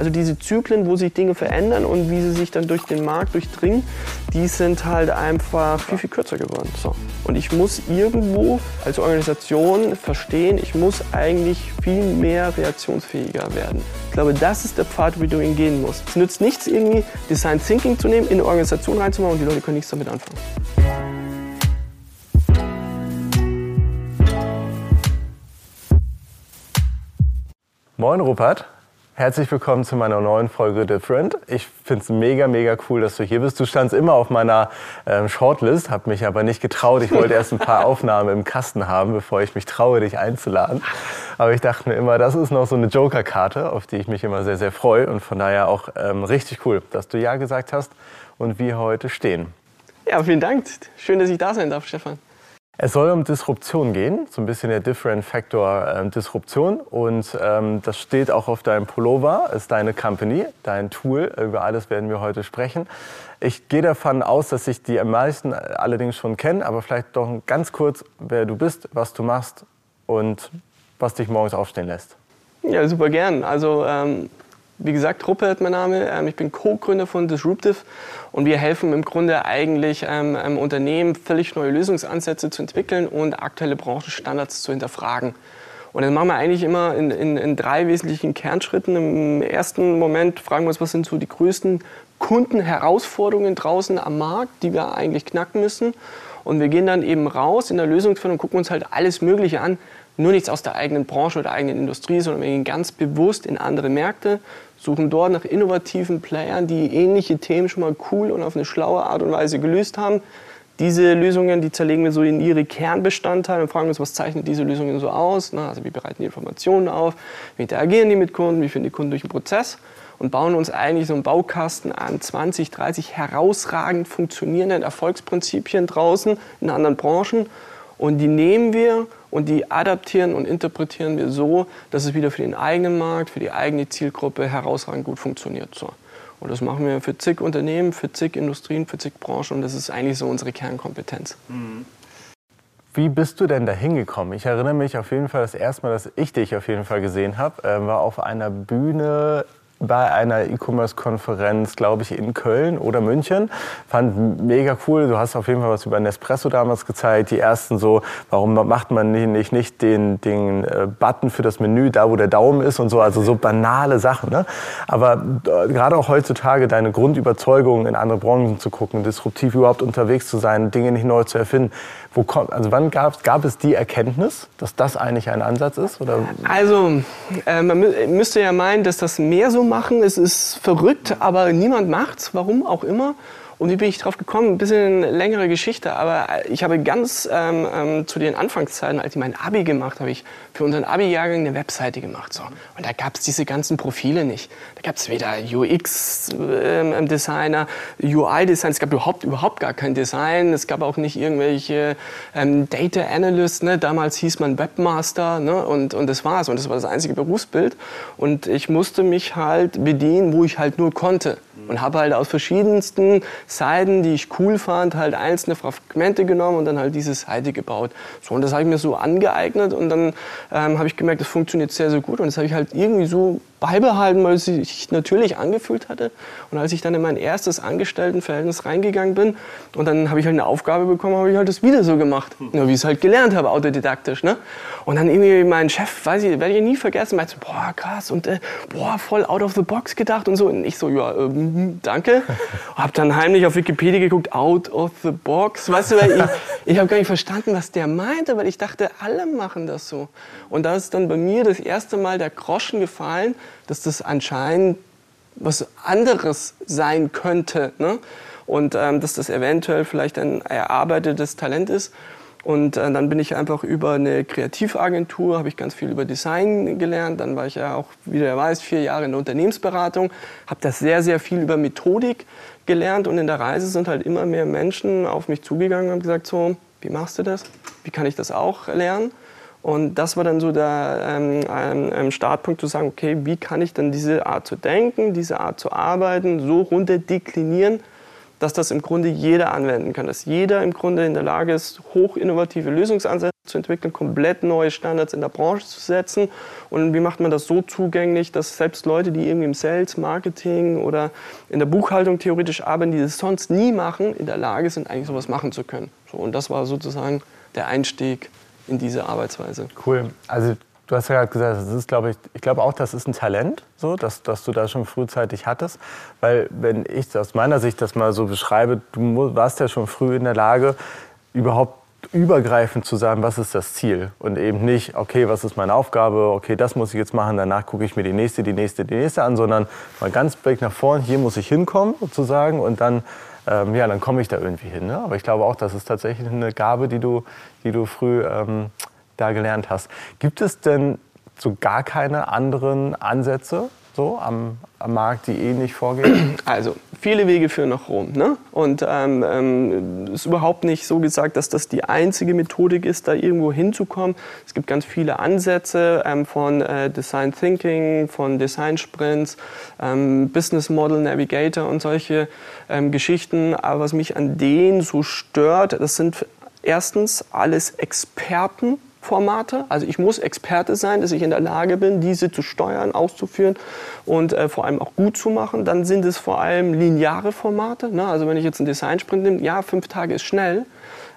Also diese Zyklen, wo sich Dinge verändern und wie sie sich dann durch den Markt durchdringen, die sind halt einfach viel, viel kürzer geworden. So. Und ich muss irgendwo als Organisation verstehen, ich muss eigentlich viel mehr reaktionsfähiger werden. Ich glaube, das ist der Pfad, wie du ihn gehen musst. Es nützt nichts, irgendwie Design Thinking zu nehmen, in eine Organisation reinzumachen und die Leute können nichts damit anfangen. Moin Rupert, herzlich willkommen zu meiner neuen Folge Different. Ich finde es mega, mega cool, dass du hier bist. Du standst immer auf meiner ähm, Shortlist, habe mich aber nicht getraut. Ich wollte erst ein paar Aufnahmen im Kasten haben, bevor ich mich traue, dich einzuladen. Aber ich dachte mir immer, das ist noch so eine Joker-Karte, auf die ich mich immer sehr, sehr freue. Und von daher auch ähm, richtig cool, dass du Ja gesagt hast und wir heute stehen. Ja, vielen Dank. Schön, dass ich da sein darf, Stefan. Es soll um Disruption gehen, so ein bisschen der Different Factor äh, Disruption. Und ähm, das steht auch auf deinem Pullover, ist deine Company, dein Tool. Über alles werden wir heute sprechen. Ich gehe davon aus, dass ich die am meisten allerdings schon kenne, aber vielleicht doch ganz kurz, wer du bist, was du machst und was dich morgens aufstehen lässt. Ja, super gern. Also ähm, wie gesagt, Ruppert mein Name. Ähm, ich bin Co-Gründer von Disruptive und wir helfen im Grunde eigentlich ähm, einem Unternehmen völlig neue Lösungsansätze zu entwickeln und aktuelle Branchenstandards zu hinterfragen. Und das machen wir eigentlich immer in, in, in, drei wesentlichen Kernschritten. Im ersten Moment fragen wir uns, was sind so die größten Kundenherausforderungen draußen am Markt, die wir eigentlich knacken müssen. Und wir gehen dann eben raus in der Lösungsfindung und gucken uns halt alles Mögliche an. Nur nichts aus der eigenen Branche oder der eigenen Industrie, sondern wir gehen ganz bewusst in andere Märkte, suchen dort nach innovativen Playern, die ähnliche Themen schon mal cool und auf eine schlaue Art und Weise gelöst haben. Diese Lösungen, die zerlegen wir so in ihre Kernbestandteile und fragen uns, was zeichnet diese Lösungen so aus? Also wie bereiten die Informationen auf? Wie interagieren die mit Kunden? Wie finden die Kunden durch den Prozess? Und bauen uns eigentlich so einen Baukasten an 20, 30 herausragend funktionierenden Erfolgsprinzipien draußen in anderen Branchen. Und die nehmen wir und die adaptieren und interpretieren wir so, dass es wieder für den eigenen Markt, für die eigene Zielgruppe herausragend gut funktioniert. So. Und das machen wir für zig Unternehmen, für zig Industrien, für zig Branchen und das ist eigentlich so unsere Kernkompetenz. Mhm. Wie bist du denn da hingekommen? Ich erinnere mich auf jeden Fall, das erste Mal, dass ich dich auf jeden Fall gesehen habe, äh, war auf einer Bühne bei einer E-Commerce-Konferenz, glaube ich, in Köln oder München. Fand mega cool. Du hast auf jeden Fall was über Nespresso damals gezeigt. Die ersten so, warum macht man nicht, nicht den, den äh, Button für das Menü da, wo der Daumen ist und so. Also so banale Sachen. Ne? Aber äh, gerade auch heutzutage deine Grundüberzeugung in andere Branchen zu gucken, disruptiv überhaupt unterwegs zu sein, Dinge nicht neu zu erfinden. Wo kommt, also wann gab, gab es die Erkenntnis, dass das eigentlich ein Ansatz ist? Oder? Also äh, man müsste ja meinen, dass das mehr so machen. Es ist verrückt, aber niemand macht's, warum auch immer. Und wie bin ich drauf gekommen? Ein bisschen längere Geschichte, aber ich habe ganz ähm, ähm, zu den Anfangszeiten, als ich mein Abi gemacht habe, ich für unseren Abi-Jahrgang eine Webseite gemacht. So. Und da gab es diese ganzen Profile nicht. Da gab es weder UX-Designer, ähm, UI-Design, es gab überhaupt, überhaupt gar kein Design. Es gab auch nicht irgendwelche ähm, Data Analysts. Ne? Damals hieß man Webmaster ne? und, und das war's. Und das war das einzige Berufsbild. Und ich musste mich halt bedienen, wo ich halt nur konnte und habe halt aus verschiedensten Seiten, die ich cool fand, halt einzelne Fragmente genommen und dann halt diese Seite gebaut. So, und das habe ich mir so angeeignet und dann ähm, habe ich gemerkt, das funktioniert sehr, sehr gut und das habe ich halt irgendwie so beibehalten, weil es sich natürlich angefühlt hatte. Und als ich dann in mein erstes Angestelltenverhältnis reingegangen bin und dann habe ich halt eine Aufgabe bekommen, habe ich halt das wieder so gemacht, ja, wie ich es halt gelernt habe, autodidaktisch. Ne? Und dann irgendwie mein Chef, weiß ich, werde ich nie vergessen, meinte, boah, krass und äh, boah, voll out of the box gedacht und so. Und ich so, ja, äh, danke. habe dann heimlich auf Wikipedia geguckt, out of the box. Weißt du, weil ich, ich habe gar nicht verstanden, was der meinte, weil ich dachte, alle machen das so. Und da ist dann bei mir das erste Mal der Groschen gefallen, dass das anscheinend was anderes sein könnte. Ne? Und ähm, dass das eventuell vielleicht ein erarbeitetes Talent ist. Und äh, dann bin ich einfach über eine Kreativagentur, habe ich ganz viel über Design gelernt. Dann war ich ja auch, wie du ja weißt, vier Jahre in der Unternehmensberatung, habe das sehr, sehr viel über Methodik gelernt. Und in der Reise sind halt immer mehr Menschen auf mich zugegangen und haben gesagt, so, wie machst du das? Wie kann ich das auch lernen? Und das war dann so der ähm, Startpunkt zu sagen, okay, wie kann ich dann diese Art zu denken, diese Art zu arbeiten so runter deklinieren, dass das im Grunde jeder anwenden kann, dass jeder im Grunde in der Lage ist, hoch innovative Lösungsansätze zu entwickeln, komplett neue Standards in der Branche zu setzen. Und wie macht man das so zugänglich, dass selbst Leute, die irgendwie im Sales, Marketing oder in der Buchhaltung theoretisch arbeiten, die das sonst nie machen, in der Lage sind, eigentlich sowas machen zu können. So, und das war sozusagen der Einstieg in diese Arbeitsweise. Cool. Also Du hast ja gerade gesagt, das ist, glaube ich, ich glaube auch, das ist ein Talent, so, dass, dass du da schon frühzeitig hattest. Weil, wenn ich aus meiner Sicht das mal so beschreibe, du warst ja schon früh in der Lage, überhaupt übergreifend zu sagen, was ist das Ziel und eben nicht, okay, was ist meine Aufgabe, okay, das muss ich jetzt machen, danach gucke ich mir die nächste, die nächste, die nächste an, sondern mal ganz Blick nach vorn, hier muss ich hinkommen sozusagen und dann, ähm, ja, dann komme ich da irgendwie hin. Ne? Aber ich glaube auch, das ist tatsächlich eine Gabe, die du, die du früh ähm, da gelernt hast. Gibt es denn so gar keine anderen Ansätze so am, am Markt, die ähnlich vorgehen? Also viele Wege führen nach Rom. Ne? Und ähm, ähm, ist überhaupt nicht so gesagt, dass das die einzige Methodik ist, da irgendwo hinzukommen. Es gibt ganz viele Ansätze ähm, von äh, Design Thinking, von Design Sprints, ähm, Business Model Navigator und solche ähm, Geschichten. Aber was mich an denen so stört, das sind erstens alles Experten Formate. Also ich muss Experte sein, dass ich in der Lage bin, diese zu steuern, auszuführen und äh, vor allem auch gut zu machen. Dann sind es vor allem lineare Formate. Ne? Also wenn ich jetzt einen Design-Sprint nehme, ja, fünf Tage ist schnell,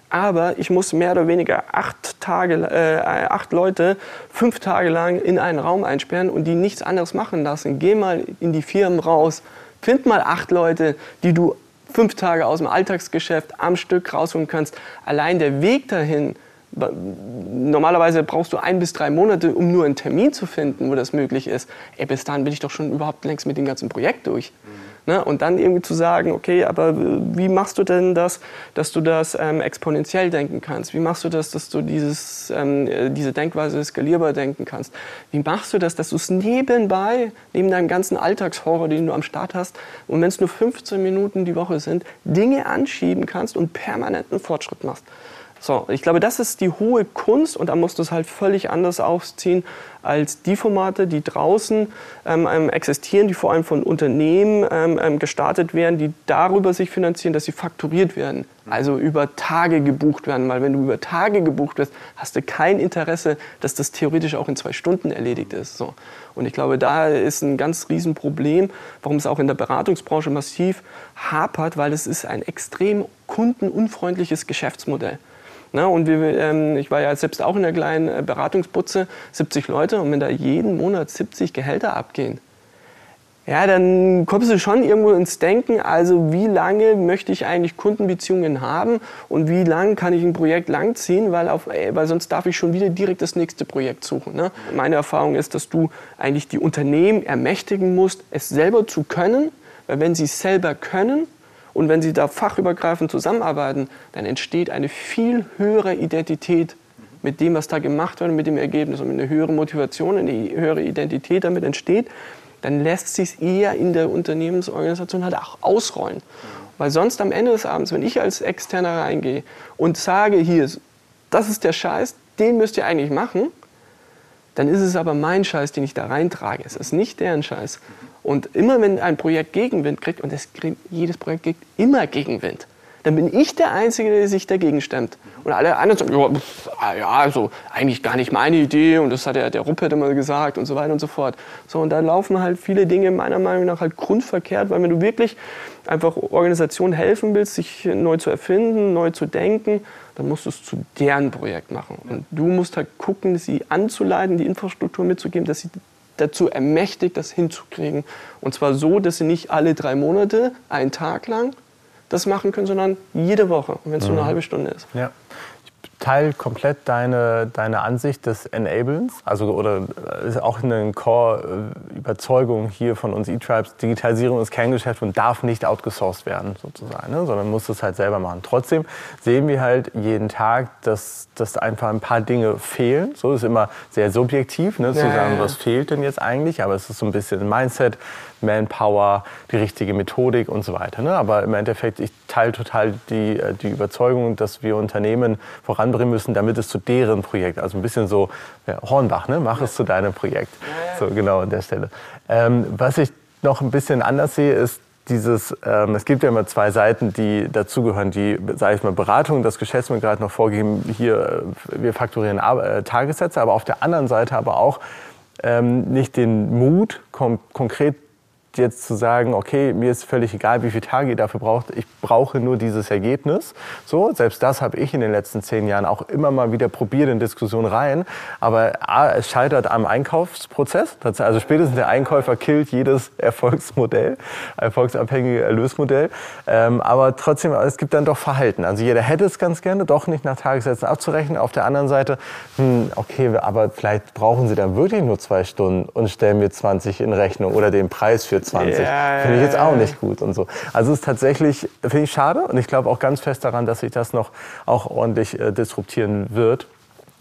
aber ich muss mehr oder weniger acht, Tage, äh, acht Leute fünf Tage lang in einen Raum einsperren und die nichts anderes machen lassen. Geh mal in die Firmen raus, find mal acht Leute, die du fünf Tage aus dem Alltagsgeschäft am Stück rausholen kannst. Allein der Weg dahin, Normalerweise brauchst du ein bis drei Monate, um nur einen Termin zu finden, wo das möglich ist. Ey, bis dahin bin ich doch schon überhaupt längst mit dem ganzen Projekt durch. Mhm. Ne? Und dann irgendwie zu sagen, okay, aber wie machst du denn das, dass du das ähm, exponentiell denken kannst? Wie machst du das, dass du dieses, ähm, diese Denkweise skalierbar denken kannst? Wie machst du das, dass du es nebenbei, neben deinem ganzen Alltagshorror, den du am Start hast, und wenn es nur 15 Minuten die Woche sind, Dinge anschieben kannst und permanenten Fortschritt machst? So, ich glaube, das ist die hohe Kunst und da musst du es halt völlig anders aufziehen als die Formate, die draußen ähm, ähm, existieren, die vor allem von Unternehmen ähm, ähm, gestartet werden, die darüber sich finanzieren, dass sie fakturiert werden, also über Tage gebucht werden. Weil wenn du über Tage gebucht wirst, hast du kein Interesse, dass das theoretisch auch in zwei Stunden erledigt ist. So. Und ich glaube, da ist ein ganz Riesenproblem, warum es auch in der Beratungsbranche massiv hapert, weil es ist ein extrem kundenunfreundliches Geschäftsmodell. Ne? Und wir, ähm, ich war ja selbst auch in der kleinen äh, Beratungsputze, 70 Leute, und wenn da jeden Monat 70 Gehälter abgehen, ja, dann kommst du schon irgendwo ins Denken, also wie lange möchte ich eigentlich Kundenbeziehungen haben und wie lange kann ich ein Projekt langziehen, weil, auf, ey, weil sonst darf ich schon wieder direkt das nächste Projekt suchen. Ne? Meine Erfahrung ist, dass du eigentlich die Unternehmen ermächtigen musst, es selber zu können, weil wenn sie es selber können, und wenn Sie da fachübergreifend zusammenarbeiten, dann entsteht eine viel höhere Identität mit dem, was da gemacht wird, mit dem Ergebnis. Und eine höhere Motivation, eine höhere Identität damit entsteht, dann lässt sich es eher in der Unternehmensorganisation halt auch ausrollen. Weil sonst am Ende des Abends, wenn ich als Externer reingehe und sage, hier, das ist der Scheiß, den müsst ihr eigentlich machen, dann ist es aber mein Scheiß, den ich da reintrage. Es ist nicht deren Scheiß. Und immer wenn ein Projekt Gegenwind kriegt, und das kriegt, jedes Projekt kriegt immer Gegenwind, dann bin ich der Einzige, der sich dagegen stemmt. Und alle anderen sagen, ja, ah, ja, also eigentlich gar nicht meine Idee und das hat der, der Ruppert immer gesagt und so weiter und so fort. So, und da laufen halt viele Dinge meiner Meinung nach halt grundverkehrt, weil wenn du wirklich einfach Organisationen helfen willst, sich neu zu erfinden, neu zu denken, dann musst du es zu deren Projekt machen. Und du musst halt gucken, sie anzuleiten, die Infrastruktur mitzugeben, dass sie dazu ermächtigt, das hinzukriegen. Und zwar so, dass sie nicht alle drei Monate, einen Tag lang das machen können, sondern jede Woche, wenn es mhm. nur eine halbe Stunde ist. Ja teile komplett deine, deine Ansicht des Enablens, also oder ist auch eine Core-Überzeugung hier von uns E-Tribes, Digitalisierung ist Kerngeschäft und darf nicht outgesourced werden sozusagen, ne? sondern muss es halt selber machen. Trotzdem sehen wir halt jeden Tag, dass, dass einfach ein paar Dinge fehlen. So ist immer sehr subjektiv, ne? zu ja, sagen, ja. was fehlt denn jetzt eigentlich, aber es ist so ein bisschen ein Mindset, Manpower, die richtige Methodik und so weiter. Ne? Aber im Endeffekt, ich teile total die, äh, die Überzeugung, dass wir Unternehmen voranbringen müssen, damit es zu deren Projekt, also ein bisschen so ja, Hornbach, ne? mach es zu deinem Projekt. So genau an der Stelle. Ähm, was ich noch ein bisschen anders sehe, ist, dieses, ähm, es gibt ja immer zwei Seiten, die dazugehören, die, sage ich mal, Beratung, das Geschäftsmann gerade noch vorgeben, hier, äh, wir fakturieren äh, Tagessätze, aber auf der anderen Seite aber auch ähm, nicht den Mut, kon konkret jetzt zu sagen, okay, mir ist völlig egal, wie viele Tage ihr dafür braucht, ich brauche nur dieses Ergebnis. So, selbst das habe ich in den letzten zehn Jahren auch immer mal wieder probiert in Diskussionen rein. Aber A, es scheitert am Einkaufsprozess. Also spätestens der Einkäufer killt jedes Erfolgsmodell, erfolgsabhängige Erlösmodell. Ähm, aber trotzdem, es gibt dann doch Verhalten. Also jeder hätte es ganz gerne, doch nicht nach Tagessätzen abzurechnen. Auf der anderen Seite, hm, okay, aber vielleicht brauchen Sie dann wirklich nur zwei Stunden und stellen mir 20 in Rechnung oder den Preis für 20. Ja, finde ich jetzt auch nicht gut und so. Also es ist tatsächlich, finde ich schade und ich glaube auch ganz fest daran, dass sich das noch auch ordentlich äh, disruptieren wird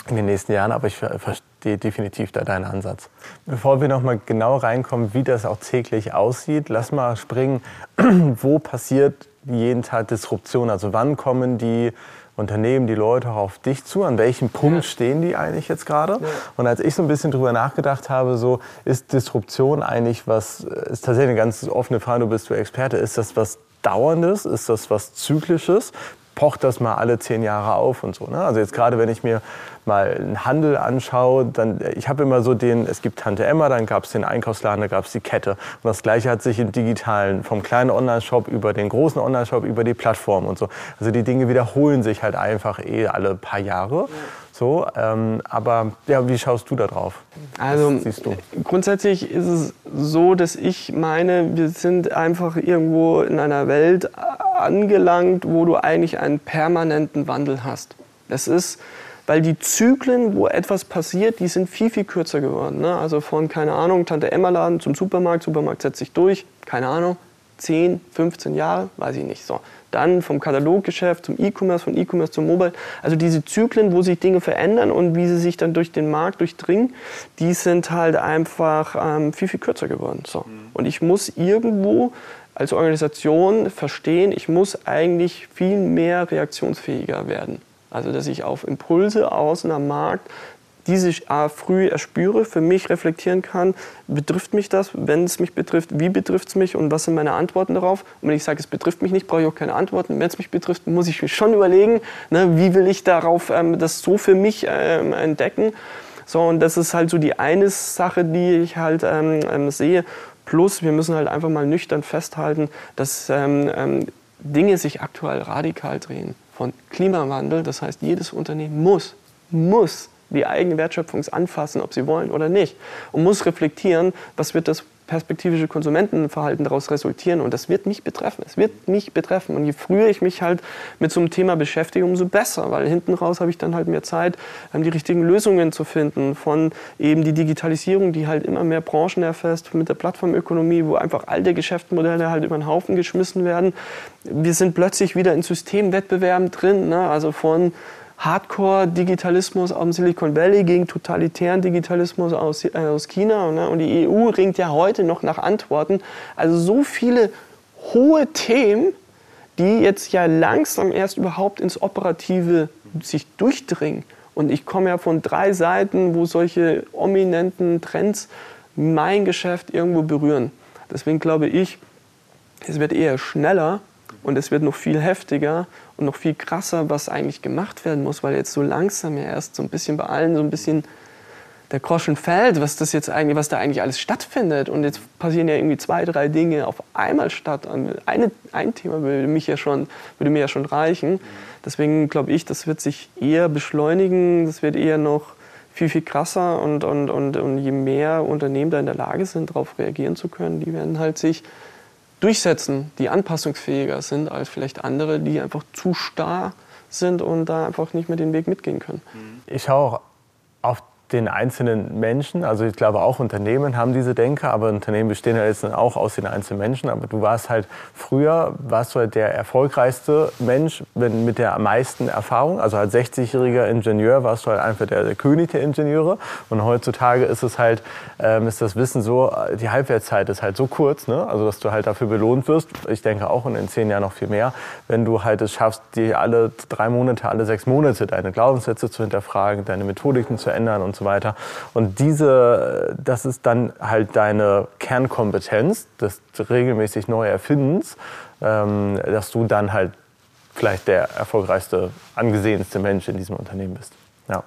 in den nächsten Jahren, aber ich verstehe definitiv da deinen Ansatz. Bevor wir noch mal genau reinkommen, wie das auch täglich aussieht, lass mal springen, wo passiert jeden Tag Disruption? Also wann kommen die Unternehmen, die Leute auch auf dich zu? An welchem Punkt ja. stehen die eigentlich jetzt gerade? Ja. Und als ich so ein bisschen drüber nachgedacht habe, so ist Disruption eigentlich was, ist tatsächlich eine ganz offene Frage, du bist du Experte, ist das was Dauerndes? Ist das was Zyklisches? Pocht das mal alle zehn Jahre auf und so. Ne? Also jetzt gerade, wenn ich mir mal einen Handel anschaue, dann ich habe immer so den, es gibt Tante Emma, dann gab es den Einkaufsladen, da gab es die Kette. Und das Gleiche hat sich im Digitalen, vom kleinen Online-Shop über den großen Online-Shop, über die Plattform und so. Also die Dinge wiederholen sich halt einfach eh alle paar Jahre. So, ähm, aber ja, wie schaust du da drauf? Also grundsätzlich ist es so, dass ich meine, wir sind einfach irgendwo in einer Welt angelangt, wo du eigentlich einen permanenten Wandel hast. Das ist, weil die Zyklen, wo etwas passiert, die sind viel, viel kürzer geworden. Ne? Also von, keine Ahnung, Tante-Emma-Laden zum Supermarkt, Supermarkt setzt sich durch, keine Ahnung, 10, 15 Jahre, weiß ich nicht. So. Dann vom Kataloggeschäft zum E-Commerce, von E-Commerce zum Mobile. Also diese Zyklen, wo sich Dinge verändern und wie sie sich dann durch den Markt durchdringen, die sind halt einfach ähm, viel, viel kürzer geworden. So. Mhm. Und ich muss irgendwo als Organisation verstehen, ich muss eigentlich viel mehr reaktionsfähiger werden. Also dass ich auf Impulse außen am Markt diese früh erspüre, für mich reflektieren kann, betrifft mich das, wenn es mich betrifft, wie betrifft es mich und was sind meine Antworten darauf. Und wenn ich sage, es betrifft mich nicht, brauche ich auch keine Antworten. Wenn es mich betrifft, muss ich mich schon überlegen, ne, wie will ich darauf ähm, das so für mich ähm, entdecken. So, und das ist halt so die eine Sache, die ich halt ähm, ähm sehe. Plus, wir müssen halt einfach mal nüchtern festhalten, dass ähm, ähm, Dinge sich aktuell radikal drehen. Von Klimawandel, das heißt, jedes Unternehmen muss, muss die eigene Wertschöpfung anfassen, ob sie wollen oder nicht. Und muss reflektieren, was wird das perspektivische Konsumentenverhalten daraus resultieren. Und das wird mich betreffen. Es wird mich betreffen. Und je früher ich mich halt mit so einem Thema beschäftige, umso besser. Weil hinten raus habe ich dann halt mehr Zeit, die richtigen Lösungen zu finden. Von eben die Digitalisierung, die halt immer mehr Branchen erfasst, mit der Plattformökonomie, wo einfach alte Geschäftsmodelle halt über den Haufen geschmissen werden. Wir sind plötzlich wieder in Systemwettbewerben drin. Ne? Also von Hardcore-Digitalismus aus dem Silicon Valley gegen totalitären Digitalismus aus, äh, aus China. Ne? Und die EU ringt ja heute noch nach Antworten. Also so viele hohe Themen, die jetzt ja langsam erst überhaupt ins Operative sich durchdringen. Und ich komme ja von drei Seiten, wo solche ominenten Trends mein Geschäft irgendwo berühren. Deswegen glaube ich, es wird eher schneller und es wird noch viel heftiger noch viel krasser, was eigentlich gemacht werden muss, weil jetzt so langsam ja erst so ein bisschen bei allen so ein bisschen der Groschen fällt, was das jetzt eigentlich, was da eigentlich alles stattfindet. Und jetzt passieren ja irgendwie zwei, drei Dinge auf einmal statt. Eine, ein Thema würde, mich ja schon, würde mir ja schon reichen. Deswegen glaube ich, das wird sich eher beschleunigen, das wird eher noch viel, viel krasser und, und, und, und je mehr Unternehmen da in der Lage sind, darauf reagieren zu können, die werden halt sich durchsetzen, die anpassungsfähiger sind als vielleicht andere, die einfach zu starr sind und da einfach nicht mehr den Weg mitgehen können. Ich schaue auch auf den einzelnen Menschen. Also ich glaube auch Unternehmen haben diese Denke, aber Unternehmen bestehen ja jetzt auch aus den einzelnen Menschen. Aber du warst halt früher, warst du halt der erfolgreichste Mensch mit der meisten Erfahrung. Also als 60-jähriger Ingenieur warst du halt einfach der, der, König der Ingenieure. Und heutzutage ist es halt, ähm, ist das Wissen so, die Halbwertszeit ist halt so kurz, ne? also dass du halt dafür belohnt wirst. Ich denke auch in zehn Jahren noch viel mehr, wenn du halt es schaffst, die alle drei Monate, alle sechs Monate deine Glaubenssätze zu hinterfragen, deine Methodiken zu ändern und so so weiter. Und diese, das ist dann halt deine Kernkompetenz des regelmäßig neu Erfindens, ähm, dass du dann halt vielleicht der erfolgreichste, angesehenste Mensch in diesem Unternehmen bist. Ja.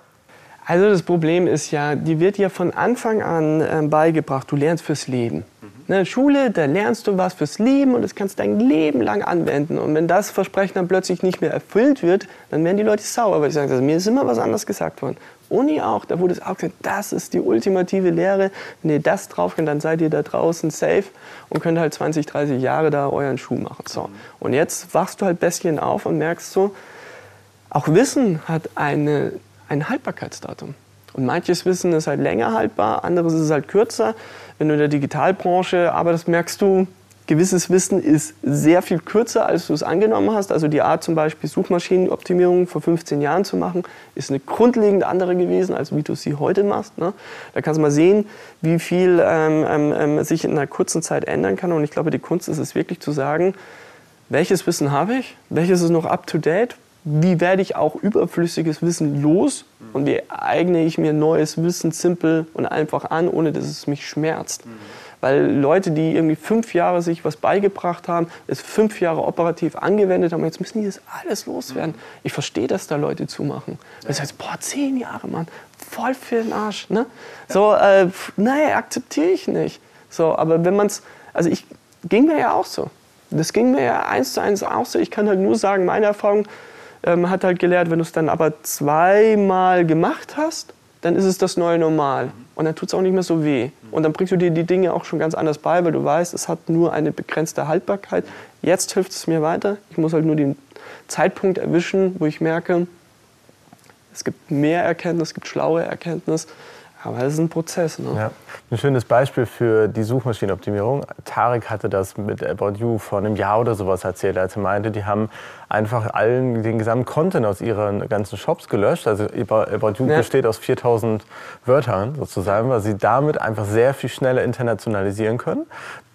Also das Problem ist ja, die wird dir von Anfang an äh, beigebracht, du lernst fürs Leben. Der Schule, da lernst du was fürs Leben und das kannst du dein Leben lang anwenden. Und wenn das Versprechen dann plötzlich nicht mehr erfüllt wird, dann werden die Leute sauer, weil sie sagen, also, mir ist immer was anderes gesagt worden. Uni auch, da wurde es auch gesagt, das ist die ultimative Lehre. Wenn ihr das drauf könnt, dann seid ihr da draußen safe und könnt halt 20, 30 Jahre da euren Schuh machen. So. Und jetzt wachst du halt bisschen auf und merkst so, auch Wissen hat eine, ein Haltbarkeitsdatum. Und manches Wissen ist halt länger haltbar, anderes ist halt kürzer. Wenn du in der Digitalbranche arbeitest, merkst du, gewisses Wissen ist sehr viel kürzer, als du es angenommen hast. Also die Art zum Beispiel Suchmaschinenoptimierung vor 15 Jahren zu machen, ist eine grundlegend andere gewesen, als wie du sie heute machst. Ne? Da kannst du mal sehen, wie viel ähm, ähm, ähm, sich in einer kurzen Zeit ändern kann. Und ich glaube, die Kunst ist es wirklich zu sagen, welches Wissen habe ich, welches ist noch up-to-date, wie werde ich auch überflüssiges Wissen los und wie eigne ich mir neues Wissen simpel und einfach an, ohne dass es mich schmerzt. Weil Leute, die irgendwie fünf Jahre sich was beigebracht haben, es fünf Jahre operativ angewendet haben, jetzt müssen die das alles loswerden. Ich verstehe, dass da Leute zumachen. Das heißt, boah, zehn Jahre, Mann, voll für den Arsch. Ne? So, äh, naja, akzeptiere ich nicht. So, aber wenn man es, also ich, ging mir ja auch so. Das ging mir ja eins zu eins auch so. Ich kann halt nur sagen, meine Erfahrung ähm, hat halt gelehrt, wenn du es dann aber zweimal gemacht hast, dann ist es das neue Normal. Und dann tut es auch nicht mehr so weh. Und dann bringst du dir die Dinge auch schon ganz anders bei, weil du weißt, es hat nur eine begrenzte Haltbarkeit. Jetzt hilft es mir weiter. Ich muss halt nur den Zeitpunkt erwischen, wo ich merke, es gibt mehr Erkenntnis, es gibt schlaue Erkenntnis. Aber es ist ein Prozess. Ne? Ja. Ein schönes Beispiel für die Suchmaschinenoptimierung. Tarek hatte das mit About You vor einem Jahr oder sowas erzählt, als er meinte, die haben einfach allen den gesamten Content aus ihren ganzen Shops gelöscht. Also About You ja. besteht aus 4000 Wörtern sozusagen, weil sie damit einfach sehr viel schneller internationalisieren können.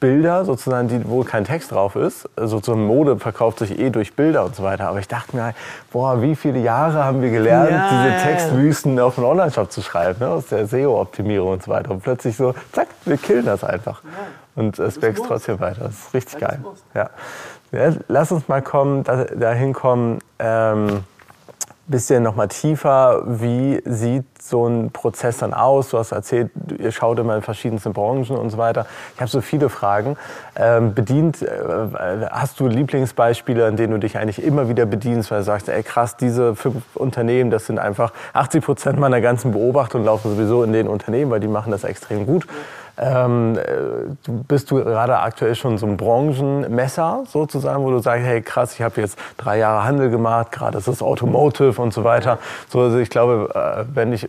Bilder sozusagen, die, wo kein Text drauf ist. Sozusagen Mode verkauft sich eh durch Bilder und so weiter. Aber ich dachte mir, boah, wie viele Jahre haben wir gelernt, ja, diese ja, Textwüsten auf einen Online-Shop zu schreiben, ne? aus der SEO-Optimierung und so weiter. Und plötzlich so, zack, wir killen das einfach. Und es wächst trotzdem weiter. Das ist richtig geil. Ja. Ja, lass uns mal kommen, dahin kommen, ähm, bisschen noch mal tiefer, wie sieht so ein Prozess dann aus? Du hast erzählt, ihr schaut immer in verschiedenste Branchen und so weiter. Ich habe so viele Fragen. Ähm, bedient, äh, hast du Lieblingsbeispiele, an denen du dich eigentlich immer wieder bedienst, weil du sagst, ey krass, diese fünf Unternehmen, das sind einfach 80 Prozent meiner ganzen Beobachtung laufen sowieso in den Unternehmen, weil die machen das extrem gut. Ähm, äh, bist du gerade aktuell schon so ein Branchenmesser sozusagen, wo du sagst, hey krass, ich habe jetzt drei Jahre Handel gemacht, gerade ist es Automotive und so weiter. So, also ich glaube, äh, wenn ich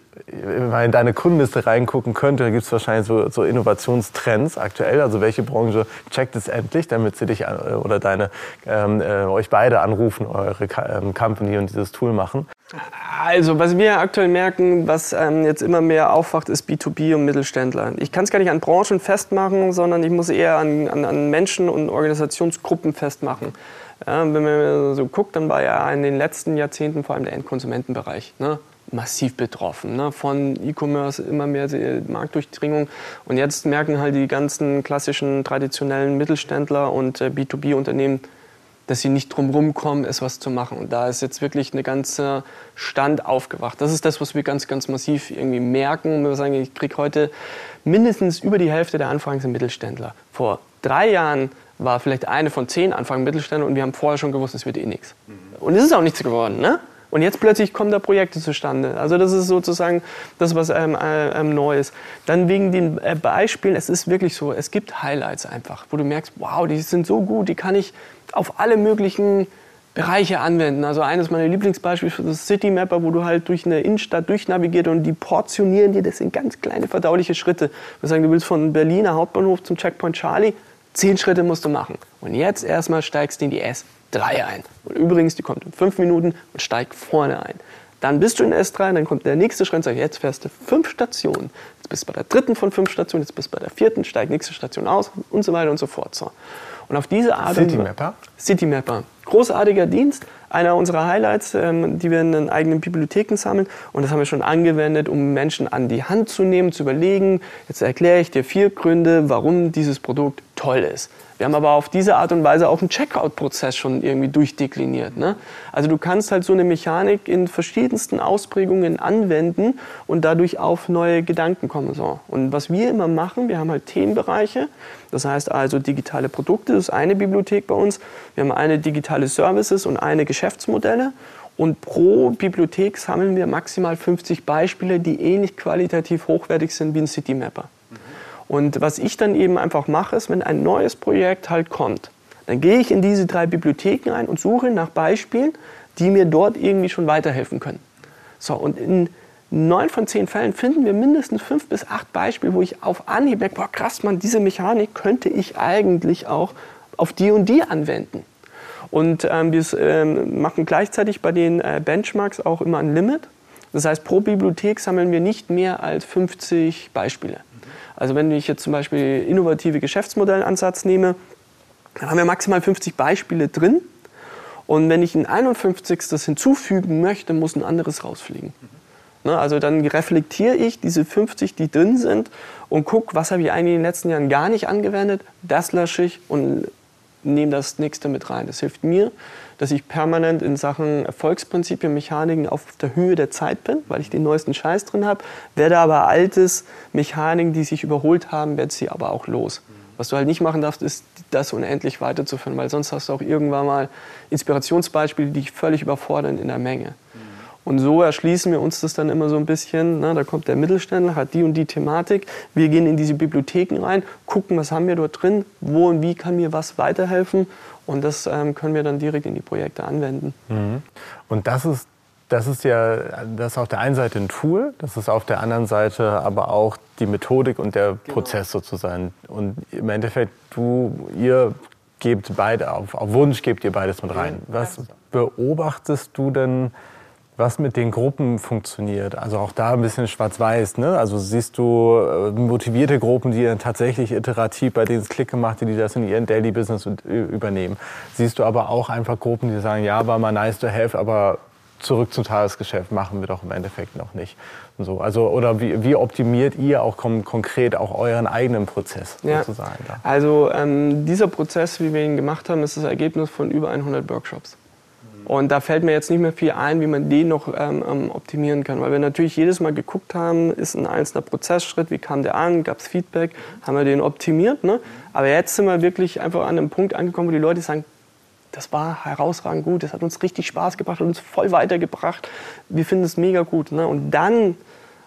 mal in deine Kundenliste reingucken könnte, gibt es wahrscheinlich so, so, Innovationstrends aktuell. Also welche Branche checkt es endlich, damit sie dich äh, oder deine, ähm, äh, euch beide anrufen, eure ähm, Company und dieses Tool machen? Also, was wir aktuell merken, was ähm, jetzt immer mehr aufwacht, ist B2B und Mittelständler. Ich kann es gar nicht an Branchen festmachen, sondern ich muss eher an, an, an Menschen und Organisationsgruppen festmachen. Ja, wenn man so guckt, dann war ja in den letzten Jahrzehnten vor allem der Endkonsumentenbereich ne, massiv betroffen. Ne, von E-Commerce immer mehr Marktdurchdringung. Und jetzt merken halt die ganzen klassischen traditionellen Mittelständler und äh, B2B-Unternehmen, dass sie nicht drumherum kommen, es was zu machen. Und da ist jetzt wirklich eine ganze Stand aufgewacht. Das ist das, was wir ganz, ganz massiv irgendwie merken. Wir sagen, ich kriege heute mindestens über die Hälfte der Anfragen sind Mittelständler. Vor drei Jahren war vielleicht eine von zehn Anfragen Mittelständler und wir haben vorher schon gewusst, es wird eh nichts. Und es ist auch nichts geworden. Ne? Und jetzt plötzlich kommen da Projekte zustande. Also das ist sozusagen das, was ähm, äh, ähm, neu ist. Dann wegen den äh, Beispielen, es ist wirklich so, es gibt Highlights einfach, wo du merkst, wow, die sind so gut, die kann ich auf alle möglichen Bereiche anwenden. Also eines meiner Lieblingsbeispiele ist das City Mapper, wo du halt durch eine Innenstadt durchnavigiert und die portionieren dir, das sind ganz kleine verdauliche Schritte. Wir sagen, du willst von Berliner Hauptbahnhof zum Checkpoint Charlie, zehn Schritte musst du machen. Und jetzt erstmal steigst du in die S3 ein. Und übrigens, die kommt in fünf Minuten und steigt vorne ein. Dann bist du in S3, dann kommt der nächste Schritt und sagt, jetzt fährst du fünf Stationen. Jetzt bist du bei der dritten von fünf Stationen, jetzt bist du bei der vierten, steigt nächste Station aus und so weiter und so fort. So. Und auf diese Art. City Mapper? City Mapper. Großartiger Dienst, einer unserer Highlights, ähm, die wir in den eigenen Bibliotheken sammeln. Und das haben wir schon angewendet, um Menschen an die Hand zu nehmen, zu überlegen, jetzt erkläre ich dir vier Gründe, warum dieses Produkt toll ist. Wir haben aber auf diese Art und Weise auch einen Checkout-Prozess schon irgendwie durchdekliniert. Ne? Also du kannst halt so eine Mechanik in verschiedensten Ausprägungen anwenden und dadurch auf neue Gedanken kommen. So. Und was wir immer machen, wir haben halt Themenbereiche. Das heißt also digitale Produkte, das ist eine Bibliothek bei uns. Wir haben eine digitale Services und eine Geschäftsmodelle. Und pro Bibliothek sammeln wir maximal 50 Beispiele, die ähnlich qualitativ hochwertig sind wie ein Citymapper. Und was ich dann eben einfach mache, ist, wenn ein neues Projekt halt kommt, dann gehe ich in diese drei Bibliotheken ein und suche nach Beispielen, die mir dort irgendwie schon weiterhelfen können. So, und in neun von zehn Fällen finden wir mindestens fünf bis acht Beispiele, wo ich auf Anhieb merke, boah, krass, man, diese Mechanik könnte ich eigentlich auch auf die und die anwenden. Und ähm, wir ähm, machen gleichzeitig bei den äh, Benchmarks auch immer ein Limit. Das heißt, pro Bibliothek sammeln wir nicht mehr als 50 Beispiele. Also wenn ich jetzt zum Beispiel innovative Geschäftsmodellansatz nehme, dann haben wir maximal 50 Beispiele drin. Und wenn ich ein 51. hinzufügen möchte, muss ein anderes rausfliegen. Ne, also dann reflektiere ich diese 50, die drin sind und gucke, was habe ich eigentlich in den letzten Jahren gar nicht angewendet. Das lösche ich und nehme das nächste mit rein. Das hilft mir, dass ich permanent in Sachen Erfolgsprinzipien, Mechaniken auf der Höhe der Zeit bin, weil ich den neuesten Scheiß drin habe. Werde aber altes Mechaniken, die sich überholt haben, werde sie aber auch los. Was du halt nicht machen darfst, ist das unendlich weiterzuführen, weil sonst hast du auch irgendwann mal Inspirationsbeispiele, die dich völlig überfordern in der Menge. Und so erschließen wir uns das dann immer so ein bisschen. Na, da kommt der Mittelständler, hat die und die Thematik. Wir gehen in diese Bibliotheken rein, gucken, was haben wir dort drin, wo und wie kann mir was weiterhelfen. Und das ähm, können wir dann direkt in die Projekte anwenden. Mhm. Und das ist, das ist ja das ist auf der einen Seite ein Tool, das ist auf der anderen Seite aber auch die Methodik und der genau. Prozess sozusagen. Und im Endeffekt, du, ihr gebt beide, auf, auf Wunsch gebt ihr beides mit rein. Was beobachtest du denn? Was mit den Gruppen funktioniert. Also auch da ein bisschen schwarz-weiß. Ne? Also siehst du äh, motivierte Gruppen, die dann tatsächlich iterativ, bei denen es Klick gemacht hat, die das in ihren Daily Business übernehmen. Siehst du aber auch einfach Gruppen, die sagen, ja, war mal nice to have, aber zurück zum Tagesgeschäft machen wir doch im Endeffekt noch nicht. Und so. Also, oder wie, wie optimiert ihr auch konkret auch euren eigenen Prozess ja. sozusagen? Da? Also ähm, dieser Prozess, wie wir ihn gemacht haben, ist das Ergebnis von über 100 Workshops. Und da fällt mir jetzt nicht mehr viel ein, wie man den noch ähm, ähm, optimieren kann. Weil wir natürlich jedes Mal geguckt haben, ist ein einzelner Prozessschritt, wie kam der an, gab es Feedback, haben wir den optimiert. Ne? Aber jetzt sind wir wirklich einfach an einem Punkt angekommen, wo die Leute sagen, das war herausragend gut, das hat uns richtig Spaß gebracht, hat uns voll weitergebracht. Wir finden es mega gut. Ne? Und dann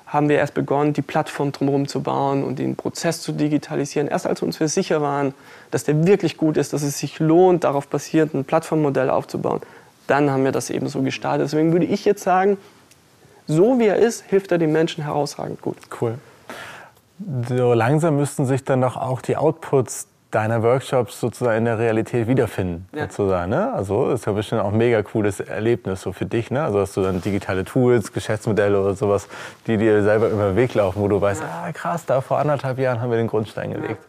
haben wir erst begonnen, die Plattform drumherum zu bauen und den Prozess zu digitalisieren. Erst als wir uns sicher waren, dass der wirklich gut ist, dass es sich lohnt, darauf basierend ein Plattformmodell aufzubauen, dann haben wir das eben so gestartet. Deswegen würde ich jetzt sagen, so wie er ist, hilft er den Menschen herausragend gut. Cool. So langsam müssten sich dann doch auch die Outputs deiner Workshops sozusagen in der Realität wiederfinden. Ja. Sozusagen, ne? Also ist ja bestimmt auch ein mega cooles Erlebnis so für dich. Ne? Also hast du dann digitale Tools, Geschäftsmodelle oder sowas, die dir selber über den Weg laufen, wo du weißt, ja. ah krass, da vor anderthalb Jahren haben wir den Grundstein gelegt.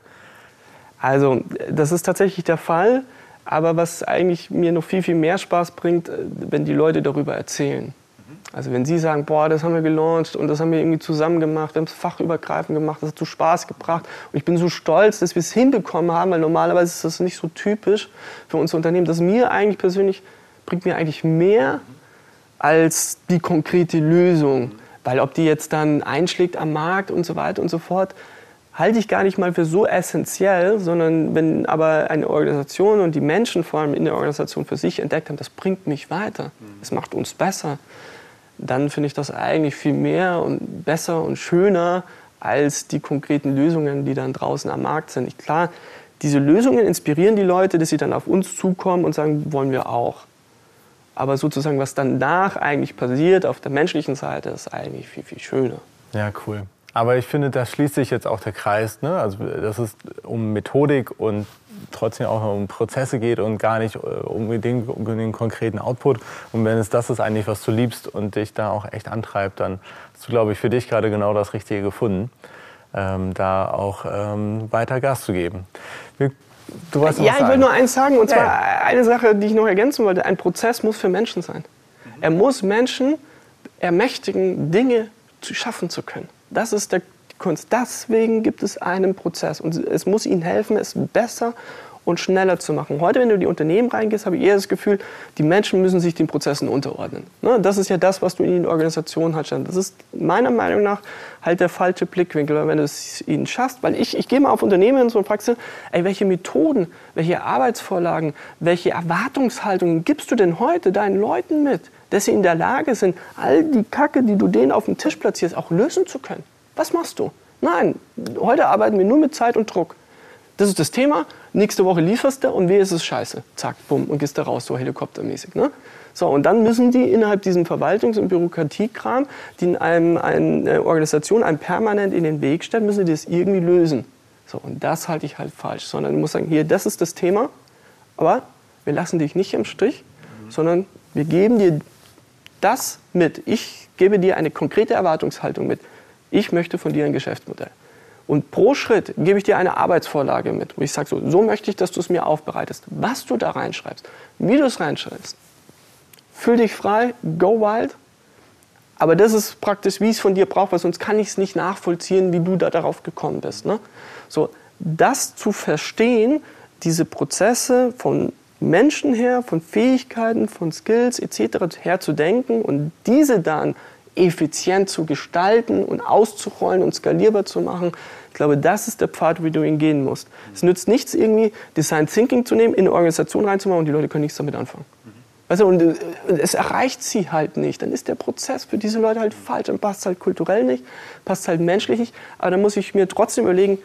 Also das ist tatsächlich der Fall. Aber was eigentlich mir noch viel, viel mehr Spaß bringt, äh, wenn die Leute darüber erzählen. Also wenn sie sagen, boah, das haben wir gelauncht und das haben wir irgendwie zusammen gemacht, wir haben es fachübergreifend gemacht, das hat so Spaß gebracht und ich bin so stolz, dass wir es hinbekommen haben, weil normalerweise ist das nicht so typisch für unser Unternehmen. Das mir eigentlich persönlich bringt mir eigentlich mehr als die konkrete Lösung, weil ob die jetzt dann einschlägt am Markt und so weiter und so fort, halte ich gar nicht mal für so essentiell, sondern wenn aber eine Organisation und die Menschen vor allem in der Organisation für sich entdeckt haben, das bringt mich weiter, es macht uns besser, dann finde ich das eigentlich viel mehr und besser und schöner als die konkreten Lösungen, die dann draußen am Markt sind. Ich, klar, diese Lösungen inspirieren die Leute, dass sie dann auf uns zukommen und sagen, wollen wir auch. Aber sozusagen, was danach eigentlich passiert auf der menschlichen Seite, ist eigentlich viel, viel schöner. Ja, cool. Aber ich finde, da schließt sich jetzt auch der Kreis. Ne? Also, dass es um Methodik und trotzdem auch um Prozesse geht und gar nicht äh, unbedingt um den konkreten Output. Und wenn es das ist eigentlich, was du liebst und dich da auch echt antreibt, dann hast du, glaube ich, für dich gerade genau das Richtige gefunden, ähm, da auch ähm, weiter Gas zu geben. Wir Du ja, ich will nur eins sagen, und zwar eine Sache, die ich noch ergänzen wollte. Ein Prozess muss für Menschen sein. Er muss Menschen ermächtigen, Dinge zu schaffen zu können. Das ist der Kunst. Deswegen gibt es einen Prozess und es muss ihnen helfen, es besser und schneller zu machen. Heute, wenn du in die Unternehmen reingehst, habe ich eher das Gefühl, die Menschen müssen sich den Prozessen unterordnen. Ne? Das ist ja das, was du in den Organisationen hast. Das ist meiner Meinung nach halt der falsche Blickwinkel, wenn du es ihnen schaffst. Weil ich, ich gehe mal auf Unternehmen und so und frage, ey, welche Methoden, welche Arbeitsvorlagen, welche Erwartungshaltungen gibst du denn heute deinen Leuten mit, dass sie in der Lage sind, all die Kacke, die du denen auf dem Tisch platzierst, auch lösen zu können? Was machst du? Nein, heute arbeiten wir nur mit Zeit und Druck. Das ist das Thema. Nächste Woche lieferst du und wie ist es scheiße. Zack, bumm, und gehst da raus, so helikoptermäßig. Ne? So, und dann müssen die innerhalb diesem Verwaltungs- und Bürokratiekram, die in einem, eine Organisation einem permanent in den Weg stellt, müssen die das irgendwie lösen. So, und das halte ich halt falsch. Sondern du musst sagen, hier, das ist das Thema, aber wir lassen dich nicht im Stich, mhm. sondern wir geben dir das mit. Ich gebe dir eine konkrete Erwartungshaltung mit. Ich möchte von dir ein Geschäftsmodell. Und pro Schritt gebe ich dir eine Arbeitsvorlage mit, wo ich sage, so, so möchte ich, dass du es mir aufbereitest. Was du da reinschreibst, wie du es reinschreibst. Fühl dich frei, go wild. Aber das ist praktisch, wie ich es von dir brauche, weil sonst kann ich es nicht nachvollziehen, wie du da darauf gekommen bist. Ne? So, das zu verstehen, diese Prozesse von Menschen her, von Fähigkeiten, von Skills etc. her zu denken und diese dann effizient zu gestalten und auszurollen und skalierbar zu machen. Ich glaube, das ist der Pfad, wie du ihn gehen musst. Es nützt nichts, irgendwie Design Thinking zu nehmen, in eine Organisation reinzumachen und die Leute können nichts damit anfangen. Weißt du, und äh, es erreicht sie halt nicht. Dann ist der Prozess für diese Leute halt falsch. Dann passt halt kulturell nicht, passt halt menschlich nicht. Aber dann muss ich mir trotzdem überlegen,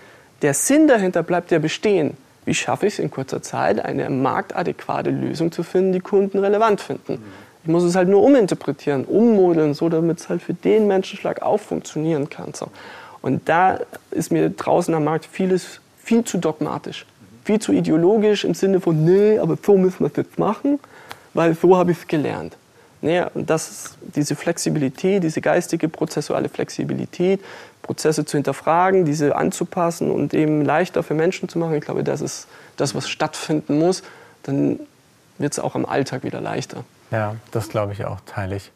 der Sinn dahinter bleibt ja bestehen. Wie schaffe ich es in kurzer Zeit, eine marktadäquate Lösung zu finden, die Kunden relevant finden? Ich muss es halt nur uminterpretieren, ummodeln, so damit es halt für den Menschenschlag auch funktionieren kann. So. Und da ist mir draußen am Markt vieles viel zu dogmatisch, viel zu ideologisch im Sinne von, nee, aber so müssen wir es jetzt machen, weil so habe ich es gelernt. Nee, das diese Flexibilität, diese geistige prozessuale Flexibilität, Prozesse zu hinterfragen, diese anzupassen und eben leichter für Menschen zu machen. Ich glaube, das ist das, was stattfinden muss. Dann wird es auch im Alltag wieder leichter. Ja, das glaube ich auch, teile ich.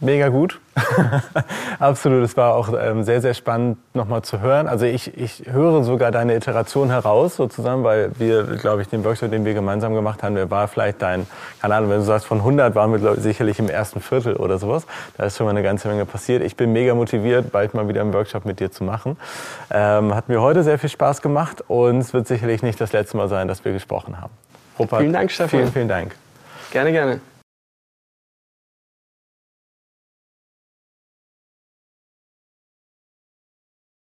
Mega gut. Absolut. Es war auch ähm, sehr, sehr spannend nochmal zu hören. Also ich, ich höre sogar deine Iteration heraus sozusagen, weil wir, glaube ich, den Workshop, den wir gemeinsam gemacht haben, der war vielleicht dein, keine Ahnung, wenn du sagst, von 100 waren wir glaub, sicherlich im ersten Viertel oder sowas. Da ist schon mal eine ganze Menge passiert. Ich bin mega motiviert, bald mal wieder einen Workshop mit dir zu machen. Ähm, hat mir heute sehr viel Spaß gemacht und es wird sicherlich nicht das letzte Mal sein, dass wir gesprochen haben. Rupert, vielen Dank, Stefan. Vielen, vielen Dank. Gerne, gerne.